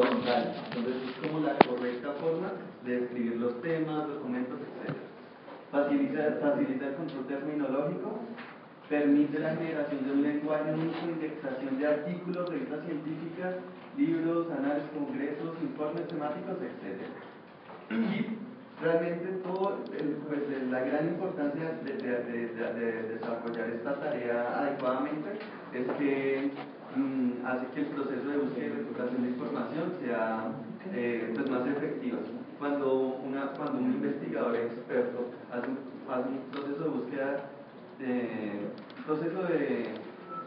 horizontal. Entonces es como la correcta forma de escribir los temas, documentos, etc. Facilita, facilita el control terminológico, permite la generación de un lenguaje único, indexación de artículos, revistas científicas, libros, análisis, congresos, informes temáticos, etc. Y realmente todo, pues, la gran importancia de, desarrollar esta tarea adecuadamente es que mm, hace que el proceso de búsqueda y recuperación de información sea eh, pues, más efectivo. Cuando, una, cuando un investigador experto hace un, proceso de búsqueda, proceso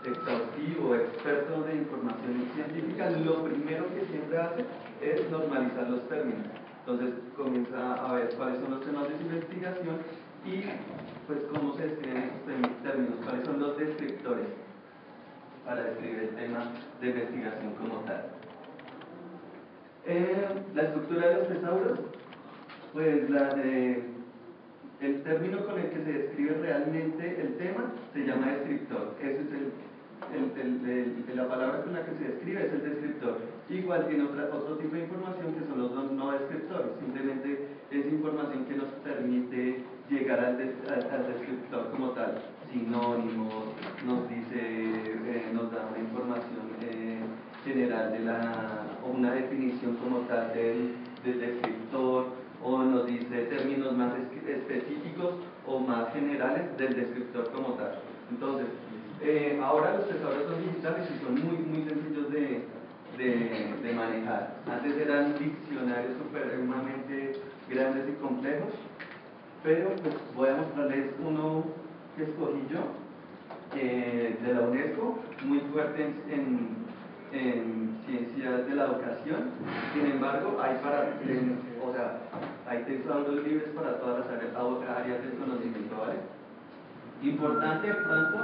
exhaustivo, experto de información científica, lo primero que siempre hace es normalizar los términos entonces comienza a ver cuáles son los temas de su investigación y pues cómo se escriben estos términos, cuáles son los descriptores para describir el tema de investigación como tal. Eh, la estructura de los tesauros, pues la de el término con el que se describe realmente el tema se llama descriptor. Ese es el el, la palabra con la que se describe es el descriptor. Igual tiene otra, otro tipo de información que son los no descriptores. Simplemente es información que nos permite llegar al, descriptor como tal. Sinónimos, nos dice, eh, nos da una información eh, general de la, una definición como tal del, del descriptor, o nos dice términos más específicos o más generales del descriptor como tal. Entonces, eh, ahora los tesoros son digitales y son muy, muy sencillos de, de, manejar. Antes eran diccionarios supremamente grandes y complejos, pero pues voy a mostrarles uno que escogí yo, eh, de la UNESCO, muy fuerte en, en, de Sin embargo, hay para, o sea, hay tesauros libres para todas las áreas, áreas del conocimiento, ¿vale? Importante pronto